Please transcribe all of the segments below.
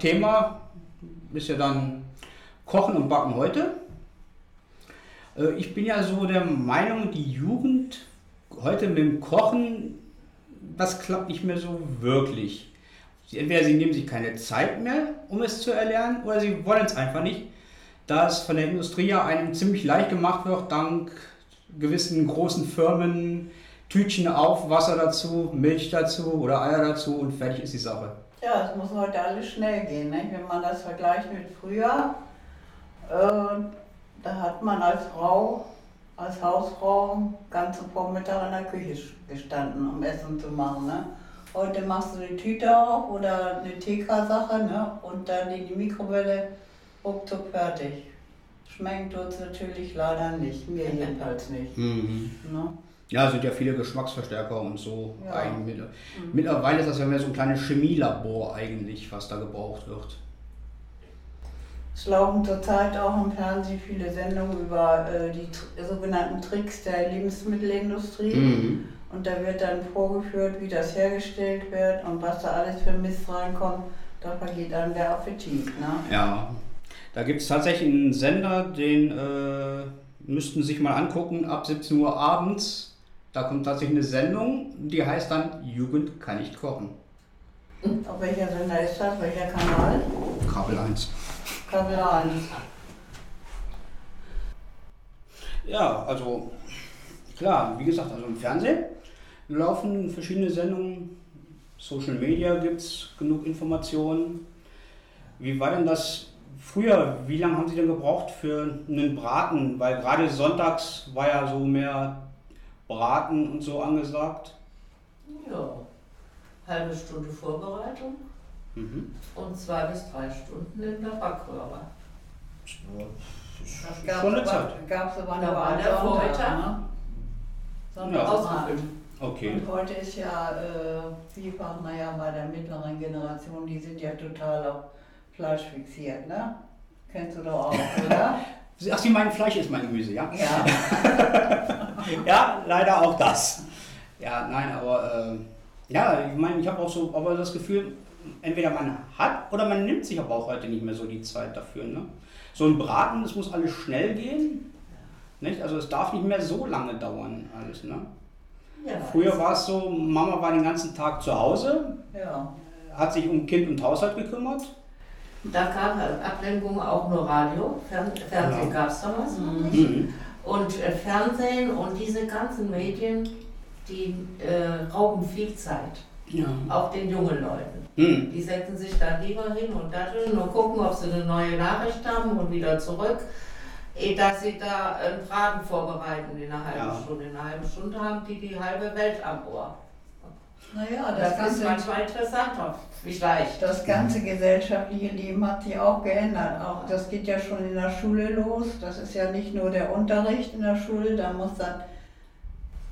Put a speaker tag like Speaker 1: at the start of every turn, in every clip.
Speaker 1: Thema ist ja dann Kochen und Backen heute. Äh, ich bin ja so der Meinung, die Jugend heute mit dem Kochen, das klappt nicht mehr so wirklich. Entweder sie nehmen sich keine Zeit mehr, um es zu erlernen, oder sie wollen es einfach nicht, da es von der Industrie ja einem ziemlich leicht gemacht wird, dank gewissen großen Firmen, Tütchen auf, Wasser dazu, Milch dazu oder Eier dazu und fertig ist die Sache.
Speaker 2: Ja, es muss heute alles schnell gehen. Ne? Wenn man das vergleicht mit früher, äh, da hat man als Frau, als Hausfrau, ganze Vormittag in der Küche gestanden, um Essen zu machen. Ne? Heute machst du die Tüte auf oder eine TK-Sache ne? und dann in die Mikrowelle, ruckzuck fertig. Schmecken tut es natürlich leider nicht, mir jedenfalls nicht.
Speaker 1: Mhm.
Speaker 2: Ne?
Speaker 1: Ja, es sind ja viele Geschmacksverstärker und so.
Speaker 2: Ja.
Speaker 1: Eigentlich mit- Mittlerweile ist das ja mehr so ein kleines Chemielabor eigentlich, was da gebraucht wird.
Speaker 2: Es laufen zurzeit auch im Fernsehen viele Sendungen über äh, die tr- sogenannten Tricks der Lebensmittelindustrie.
Speaker 1: Mhm.
Speaker 2: Und da wird dann vorgeführt, wie das hergestellt wird und was da alles für Mist reinkommt. Da vergeht dann der Appetit. Ne?
Speaker 1: Ja, da gibt es tatsächlich einen Sender, den äh, müssten Sie sich mal angucken, ab 17 Uhr abends. Da kommt tatsächlich eine Sendung, die heißt dann Jugend kann nicht kochen.
Speaker 2: Auf welcher Sender ist das? Welcher Kanal?
Speaker 1: Kabel 1.
Speaker 2: Kabel 1.
Speaker 1: Ja, also klar, wie gesagt, also im Fernsehen laufen verschiedene Sendungen, Social Media gibt es genug Informationen. Wie war denn das früher? Wie lange haben Sie denn gebraucht für einen Braten? Weil gerade sonntags war ja so mehr Braten und so angesagt.
Speaker 3: Ja, halbe Stunde Vorbereitung
Speaker 1: Mhm.
Speaker 3: und zwei bis drei Stunden in der Backröhre.
Speaker 2: Das
Speaker 1: gab's Schon eine Zeit.
Speaker 2: Gab es aber
Speaker 3: Da
Speaker 2: nur
Speaker 3: war
Speaker 2: am
Speaker 3: der
Speaker 2: Sonntag,
Speaker 3: Vormittag.
Speaker 2: Ne?
Speaker 1: Ja.
Speaker 2: Sonntagabend.
Speaker 3: Ausgefüllt.
Speaker 1: Okay.
Speaker 2: Und heute ist ja äh, vielfach, naja, bei der mittleren Generation, die sind ja total auf Fleisch fixiert, ne? Kennst du doch auch, oder?
Speaker 1: Ach, Sie meinen Fleisch ist mein Gemüse, ja?
Speaker 2: ja.
Speaker 1: Ja, leider auch das. Ja, nein, aber äh, ja, ich meine, ich habe auch so aber das Gefühl, entweder man hat oder man nimmt sich aber auch heute nicht mehr so die Zeit dafür. Ne? So ein Braten, das muss alles schnell gehen. Nicht? Also es darf nicht mehr so lange dauern alles. Ne?
Speaker 3: Ja,
Speaker 1: Früher war es so, Mama war den ganzen Tag zu Hause,
Speaker 2: ja.
Speaker 1: hat sich um Kind und Haushalt gekümmert.
Speaker 3: Da gab es Ablenkung auch nur Radio. Fern Fernsehen
Speaker 1: Ja.
Speaker 3: gab es damals noch nicht.
Speaker 1: Mhm.
Speaker 3: Und äh, Fernsehen und diese ganzen Medien, die äh, rauben viel Zeit.
Speaker 1: Ja.
Speaker 3: Auch den jungen Leuten.
Speaker 1: Mhm.
Speaker 3: Die setzen sich dann lieber hin und datteln und gucken, ob sie eine neue Nachricht haben und wieder zurück, eh, dass sie da einen Braten vorbereiten in einer halben
Speaker 1: Ja.
Speaker 3: Stunde. In einer halben Stunde haben die die halbe Welt am Ohr.
Speaker 2: Naja,
Speaker 3: Das,
Speaker 2: das,
Speaker 3: ist
Speaker 2: ganze,
Speaker 3: manchmal interessanter, vielleicht.
Speaker 2: das ganze gesellschaftliche Leben hat sich auch geändert. Auch das geht ja schon in der Schule los. Das ist ja nicht nur der Unterricht in der Schule, da muss dann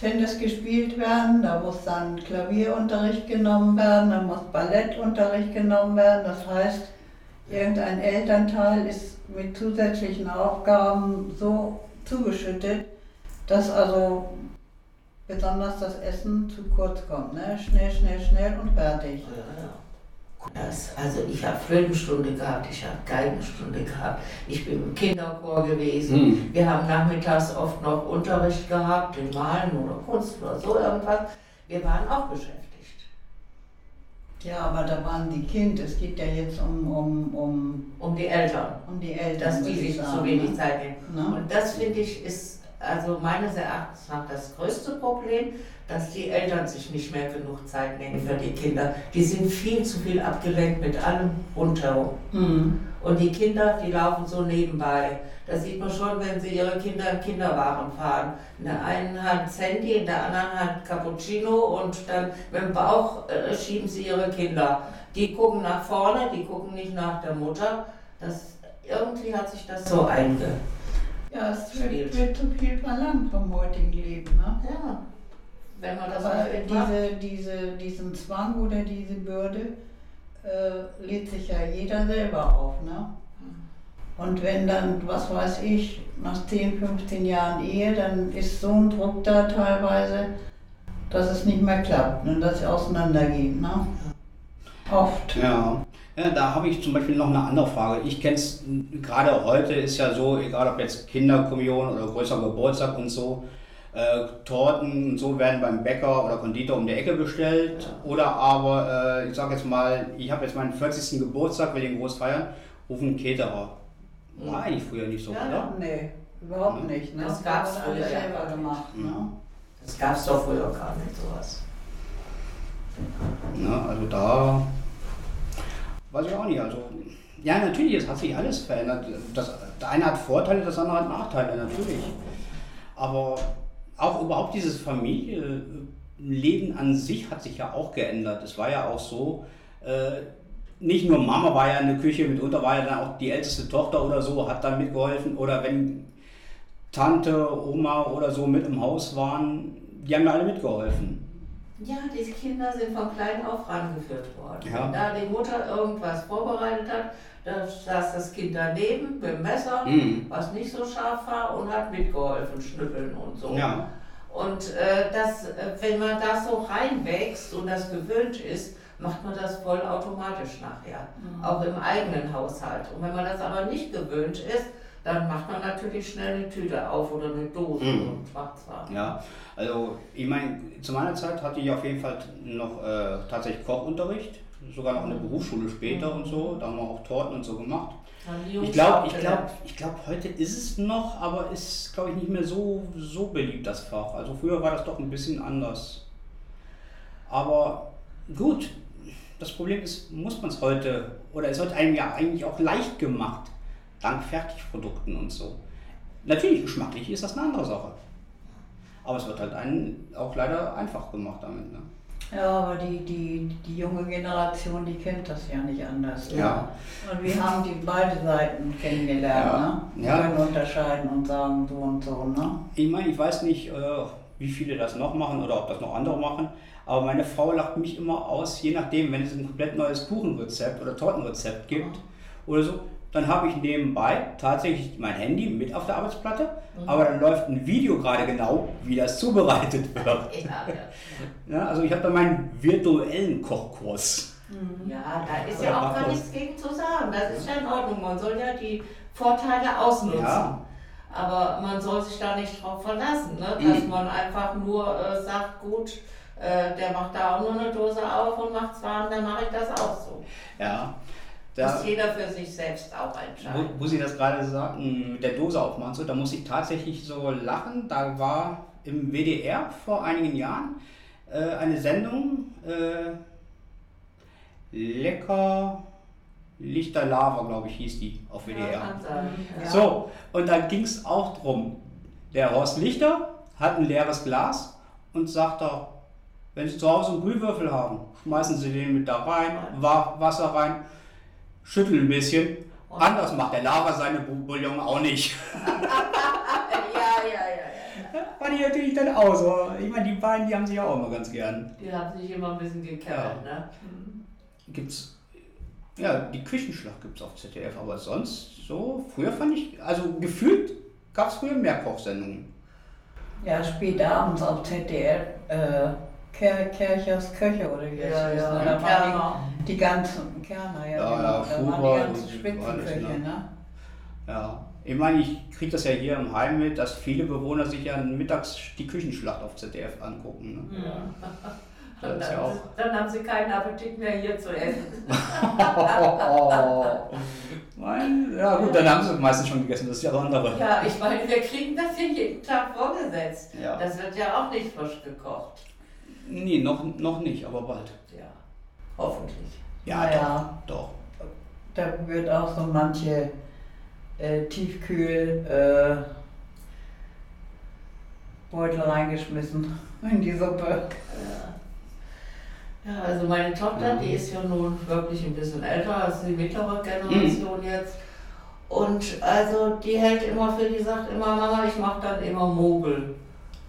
Speaker 2: Tennis gespielt werden, da muss dann Klavierunterricht genommen werden, da muss Ballettunterricht genommen werden. Das heißt, irgendein Elternteil ist mit zusätzlichen Aufgaben so zugeschüttet, dass also besonders das Essen zu kurz kommt. Ne? Schnell, schnell, schnell und fertig.
Speaker 3: Das, also ich habe Flötenstunde gehabt, ich habe Geigenstunde gehabt, ich bin im Kinderchor gewesen.
Speaker 1: Mhm.
Speaker 3: Wir haben nachmittags oft noch Unterricht gehabt, in Malen oder Kunst oder so irgendwas. Wir waren auch beschäftigt.
Speaker 2: Ja, aber da waren die Kinder. Es geht ja jetzt um, um, um,
Speaker 3: Um die Eltern,
Speaker 2: um die Eltern.
Speaker 3: dass die sich zu wenig? Zeit nehmen.
Speaker 2: Ne?
Speaker 3: Und das finde ich ist also meines Erachtens nach das größte Problem, dass die Eltern sich nicht mehr genug Zeit nehmen für die Kinder. Die sind viel zu viel abgelenkt mit allem rundherum.
Speaker 2: Mhm.
Speaker 3: Und die Kinder, die laufen so nebenbei. Das sieht man schon, wenn sie ihre Kinder im Kinderwagen fahren. In der einen Hand Sandy, in der anderen Hand Cappuccino und dann mit dem Bauch äh, schieben sie ihre Kinder. Die gucken nach vorne, die gucken nicht nach der Mutter. Das, irgendwie hat sich das so einge...
Speaker 2: Ja, es wird, wird zu viel verlangt vom heutigen Leben. Ne?
Speaker 3: Ja, wenn man das
Speaker 2: Aber diese, diese, diesen Zwang oder diese Bürde äh, lädt sich ja jeder selber auf. Ne? Und wenn dann, was weiß ich, nach 10, 15 Jahren Ehe, dann ist so ein Druck da teilweise, dass es nicht mehr klappt und dass es auseinandergeht. Ne? Oft.
Speaker 1: Ja. Ja da habe ich zum Beispiel noch eine andere Frage. Ich kenne es, gerade heute ist ja so, egal ob jetzt Kinderkommunion oder größer Geburtstag und so, äh, Torten und so werden beim Bäcker oder Konditor um die Ecke bestellt. Ja. Oder aber, äh, ich sage jetzt mal, ich habe jetzt meinen 40. Geburtstag, will den groß feiern, rufen Caterer. War eigentlich früher nicht so,
Speaker 2: ja,
Speaker 1: oder?
Speaker 2: Nee, überhaupt nicht. Ne?
Speaker 3: Das gab es früher
Speaker 2: selber ja. gemacht. Ne?
Speaker 3: Das gab es doch früher gar nicht, sowas.
Speaker 1: Ja, also da weiß ich auch nicht. Also, ja, natürlich, es hat sich alles verändert. Das, der eine hat Vorteile, das andere hat Nachteile, natürlich. Aber auch überhaupt dieses Familienleben an sich hat sich ja auch geändert. Es war ja auch so, äh, nicht nur Mama war ja in der Küche, mitunter war ja dann auch die älteste Tochter oder so, hat dann mitgeholfen. Oder wenn Tante, Oma oder so mit im Haus waren, die haben ja alle mitgeholfen.
Speaker 3: Ja, diese Kinder sind von klein auf rangeführt worden.
Speaker 1: Ja.
Speaker 3: Da die Mutter irgendwas vorbereitet hat, da saß das Kind daneben mit dem Messer,
Speaker 1: Mhm.
Speaker 3: was nicht so scharf war, und hat mitgeholfen, schnüppeln und so.
Speaker 1: Ja,
Speaker 3: Und äh, das, äh, wenn man da so reinwächst und das gewöhnt ist, macht man das vollautomatisch nachher, auch im eigenen Haushalt. Und wenn man das aber nicht gewöhnt ist, dann macht man natürlich schnell eine Tüte auf oder eine Dose
Speaker 1: Mhm.
Speaker 3: und macht's warm.
Speaker 1: ja. Also ich meine, zu meiner Zeit hatte ich auf jeden Fall noch äh, tatsächlich Kochunterricht, sogar noch eine Berufsschule später und so. Da haben wir auch Torten und so gemacht. Ich glaube, ich glaube, ich glaube, heute ist es noch, aber ist, glaube ich, nicht mehr so, so beliebt, das Fach. Also früher war das doch ein bisschen anders. Aber gut, das Problem ist, muss man es heute, oder es wird einem ja eigentlich auch leicht gemacht, dank Fertigprodukten und so. Natürlich, geschmacklich ist das eine andere Sache. Aber es wird halt einen auch leider einfach gemacht damit. Ne?
Speaker 2: Ja, aber die, die, die junge Generation, die kennt das ja nicht anders. Ne?
Speaker 1: Ja.
Speaker 2: Und wir haben die beide Seiten kennengelernt,
Speaker 1: Ja.
Speaker 2: ne? Wir
Speaker 1: Ja.
Speaker 2: können unterscheiden und sagen so und so, ne?
Speaker 1: Ich meine, ich weiß nicht, äh, wie viele das noch machen oder ob das noch andere machen, aber meine Frau lacht mich immer aus, je nachdem, wenn es ein komplett neues Kuchenrezept oder Tortenrezept gibt oder so, dann habe ich nebenbei tatsächlich mein Handy mit auf der Arbeitsplatte, aber dann läuft ein Video gerade genau, wie das zubereitet wird.
Speaker 3: Ja, ja.
Speaker 1: Ja, also ich habe da meinen virtuellen Kochkurs.
Speaker 3: Ja, da ist ja auch gar nichts gegen zu sagen. Das ist ja in Ordnung. Man soll ja die Vorteile ausnutzen.
Speaker 1: Ja.
Speaker 3: Aber man soll sich da nicht drauf verlassen, ne? dass
Speaker 1: Mhm.
Speaker 3: man einfach nur äh, sagt, gut, äh, der macht da auch nur eine Dose auf und macht's warm, dann mache ich das auch so.
Speaker 1: Ja,
Speaker 3: Muss
Speaker 1: da,
Speaker 3: jeder für sich selbst auch
Speaker 1: wo,
Speaker 3: entscheiden.
Speaker 1: wo Sie das gerade sagten, mit der Dose aufmachen, so, da muss ich tatsächlich so lachen. Da war im WDR vor einigen Jahren äh, eine Sendung, äh, Lecker Lichter Lava, glaube ich, hieß die auf WDR.
Speaker 3: Ja. Ja.
Speaker 1: So, und da ging es auch drum. Der Horst Lichter hat ein leeres Glas und sagt da, wenn Sie zu Hause einen Brühwürfel haben, schmeißen Sie den mit da rein, Wa- Wasser rein, schütteln ein bisschen.
Speaker 3: Und-
Speaker 1: Anders macht der Lava seine Bouillon auch nicht.
Speaker 3: ja, ja, ja, ja.
Speaker 1: War die natürlich dann auch so. Ich meine, die beiden, die haben sich auch immer ganz gern.
Speaker 3: Die haben sich immer ein bisschen gekerrt, ne?
Speaker 1: Gibt's, ja, die Küchenschlacht gibt es auf ZDF, aber sonst so, früher fand ich, also gefühlt gab es früher mehr Kochsendungen.
Speaker 2: Ja, spät abends auf ZDF, äh, Ker Kerchers Köche oder wie das
Speaker 3: Ja,
Speaker 2: hieß,
Speaker 3: ja,
Speaker 2: ne?
Speaker 3: ja.
Speaker 2: Die, ganzen Kerner, ja,
Speaker 1: Ja,
Speaker 2: genau.
Speaker 1: ja,
Speaker 2: da waren die ganzen Spitzenköche,
Speaker 1: alles, ne?
Speaker 2: ne?
Speaker 1: Ja, ich meine, ich kriege das ja hier im Heim mit, dass viele Bewohner sich ja mittags die Küchenschlacht auf ZDF angucken. Ne? Das
Speaker 3: Und
Speaker 1: ist ja
Speaker 3: dann,
Speaker 1: auch.
Speaker 3: dann haben sie keinen Appetit mehr hier zu essen.
Speaker 1: Mein, ja gut, dann haben sie meistens schon gegessen, das ist ja das andere.
Speaker 3: Ja, ich meine, wir kriegen das hier jeden Tag vorgesetzt.
Speaker 1: Ja.
Speaker 3: Das wird ja auch nicht frisch gekocht.
Speaker 1: Nee, noch, noch nicht, aber bald.
Speaker 3: Ja, hoffentlich.
Speaker 1: Ja,
Speaker 2: Naja.
Speaker 1: doch, doch.
Speaker 2: Da wird auch so manche äh, Tiefkühl äh, Beutel reingeschmissen in die Suppe.
Speaker 3: Ja, also meine Tochter,
Speaker 1: Mhm.
Speaker 3: die ist ja nun wirklich ein bisschen älter als die mittlere Generation jetzt. Und also die hält immer für, die sagt immer, Mama, ich mache dann immer Mogel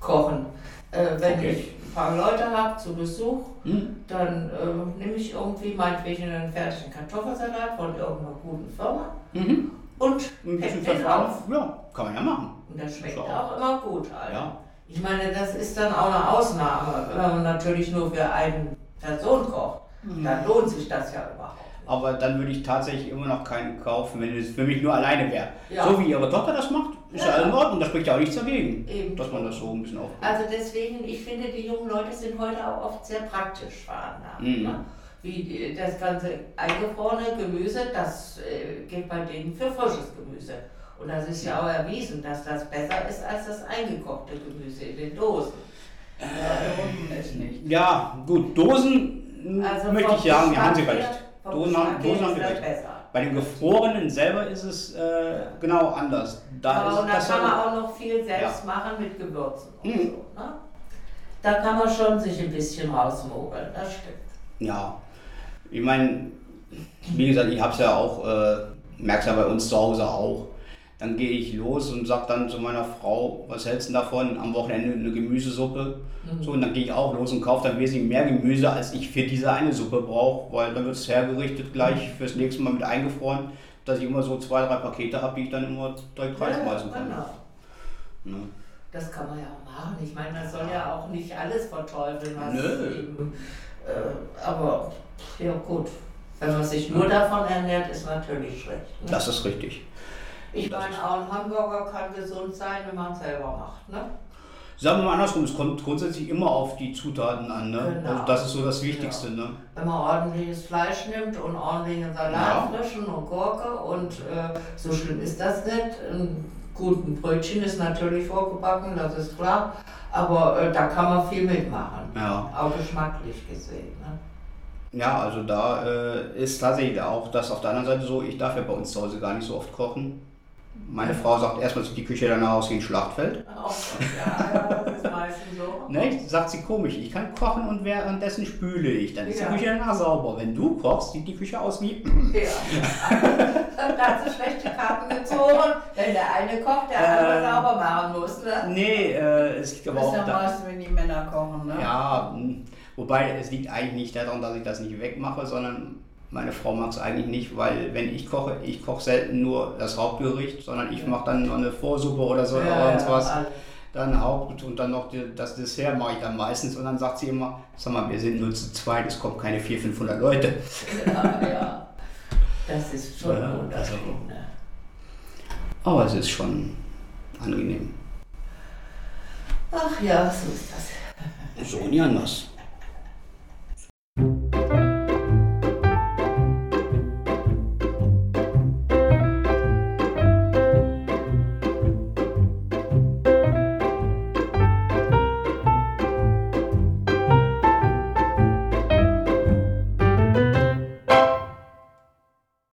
Speaker 3: kochen. Äh, wenn
Speaker 1: Okay.
Speaker 3: ich paar Leute habe zu Besuch,
Speaker 1: Hm?
Speaker 3: dann äh, nehme ich irgendwie meinetwegen einen fertigen Kartoffelsalat von irgendeiner guten Firma
Speaker 1: Mhm.
Speaker 3: und
Speaker 1: Ein bisschen
Speaker 3: den
Speaker 1: Verfahren.
Speaker 3: auf.
Speaker 1: Ja, kann man ja machen.
Speaker 3: Und das schmeckt
Speaker 1: So.
Speaker 3: auch immer gut. Alter.
Speaker 1: Ja.
Speaker 3: Ich meine, das ist dann auch eine Ausnahme, wenn man natürlich nur für eine Person kocht. dann lohnt sich das ja überhaupt.
Speaker 1: Aber dann würde ich tatsächlich immer noch keinen kaufen, wenn es für mich nur alleine wäre.
Speaker 3: Ja.
Speaker 1: So wie ihre Tochter das macht, ist ja,
Speaker 3: Ja.
Speaker 1: in Ordnung, da spricht ja auch nichts dagegen,
Speaker 3: Eben.
Speaker 1: dass man das so ein bisschen auf.
Speaker 3: Also deswegen, ich finde, die jungen Leute sind heute auch oft sehr praktisch veranlagt.
Speaker 1: Mhm.
Speaker 3: Ne? Wie das ganze eingefrorene Gemüse, das äh, geht bei denen für frisches Gemüse. Und das ist ja auch erwiesen, dass das besser ist als das eingekochte Gemüse in den Dosen.
Speaker 2: Nicht.
Speaker 1: Ja, gut, Dosen
Speaker 3: Also
Speaker 1: möchte ich sagen, ja, haben Sie recht.
Speaker 3: Her- vom
Speaker 1: Dosen haben,
Speaker 3: Geschmack her
Speaker 1: Dosen haben
Speaker 3: ist
Speaker 1: Sie
Speaker 3: das
Speaker 1: recht.
Speaker 3: besser.
Speaker 1: Bei dem Gefrorenen selber ist es äh, genau anders. Da
Speaker 3: Aber
Speaker 1: ist
Speaker 3: und da kann
Speaker 1: ja-
Speaker 3: man auch noch viel selbst machen mit Gewürzen und
Speaker 1: Mhm.
Speaker 3: so. Ne? Da kann man schon sich ein bisschen rausmogeln, das stimmt.
Speaker 1: Ja, ich meine, wie gesagt, ich habe es ja auch, äh, merk's ja bei uns zu Hause auch. Dann gehe ich los und sage dann zu meiner Frau, was hältst du davon? Am Wochenende eine Gemüsesuppe. So, und dann gehe ich auch los und kaufe dann wesentlich mehr Gemüse, als ich für diese eine Suppe brauche, weil dann wird es hergerichtet gleich fürs nächste Mal mit eingefroren, dass ich immer so zwei, drei Pakete habe, die ich dann immer direkt reinschmeißen kann.
Speaker 3: genau.
Speaker 1: Ne?
Speaker 3: Das kann man ja auch machen. Ich meine, man soll ja auch nicht alles verteufeln, was
Speaker 1: Nö.
Speaker 3: eben. Äh, aber ja gut, wenn man sich nur davon ernährt, ist natürlich schlecht. Ne?
Speaker 1: Das ist richtig.
Speaker 3: Ich meine, auch ein Hamburger kann gesund sein, wenn man es selber macht. Ne?
Speaker 1: Sagen wir mal andersrum, es kommt grundsätzlich immer auf die Zutaten an. Ne?
Speaker 3: Genau.
Speaker 1: Also das ist so das Wichtigste. Ne?
Speaker 3: Wenn man ordentliches Fleisch nimmt und ordentlichen Salat
Speaker 1: Ja.
Speaker 3: frischen und Gurke und äh, so schlimm ist das nicht. Ein guten Brötchen ist natürlich vorgebacken, das ist klar, aber äh, da kann man viel mitmachen,
Speaker 1: Ja.
Speaker 3: auch geschmacklich gesehen. Ne?
Speaker 1: Ja, also da äh, ist tatsächlich auch das auf der anderen Seite so, ich darf ja bei uns zu Hause gar nicht so oft kochen. Meine Frau sagt erstmal, sieht die Küche danach aus wie ein Schlachtfeld.
Speaker 3: Auch, ja, das ist meistens so.
Speaker 1: Ne, sagt sie komisch, ich kann kochen und währenddessen spüle ich. Dann ist
Speaker 3: Ja.
Speaker 1: die Küche danach sauber. Wenn du kochst, sieht die Küche aus wie...
Speaker 3: Ja. da hat sie schlechte Karten gezogen, wenn der eine kocht, der andere
Speaker 1: Ähm.
Speaker 3: sauber machen muss. Ne?
Speaker 1: Nee, äh, es liegt aber
Speaker 2: Das
Speaker 1: auch
Speaker 2: ist ja wenn die Männer kochen, ne?
Speaker 1: Ja, mh, wobei es liegt eigentlich nicht daran, dass ich das nicht wegmache, sondern meine Frau mag es eigentlich nicht, weil wenn ich koche, ich koche selten nur das Hauptgericht, sondern ich mache dann noch eine Vorsuppe oder so oder irgendwas.
Speaker 3: alles.
Speaker 1: Dann Haupt und dann noch das Dessert mache ich dann meistens und dann sagt sie immer, sag mal, wir sind nur zu zweit, es kommen keine 400, 500 Leute.
Speaker 3: Ja, ja. Das ist schon
Speaker 1: Ja,
Speaker 3: ein
Speaker 1: also-
Speaker 3: Ne?
Speaker 1: Aber es ist schon angenehm.
Speaker 3: Ach ja, so ist das.
Speaker 1: So nie anders.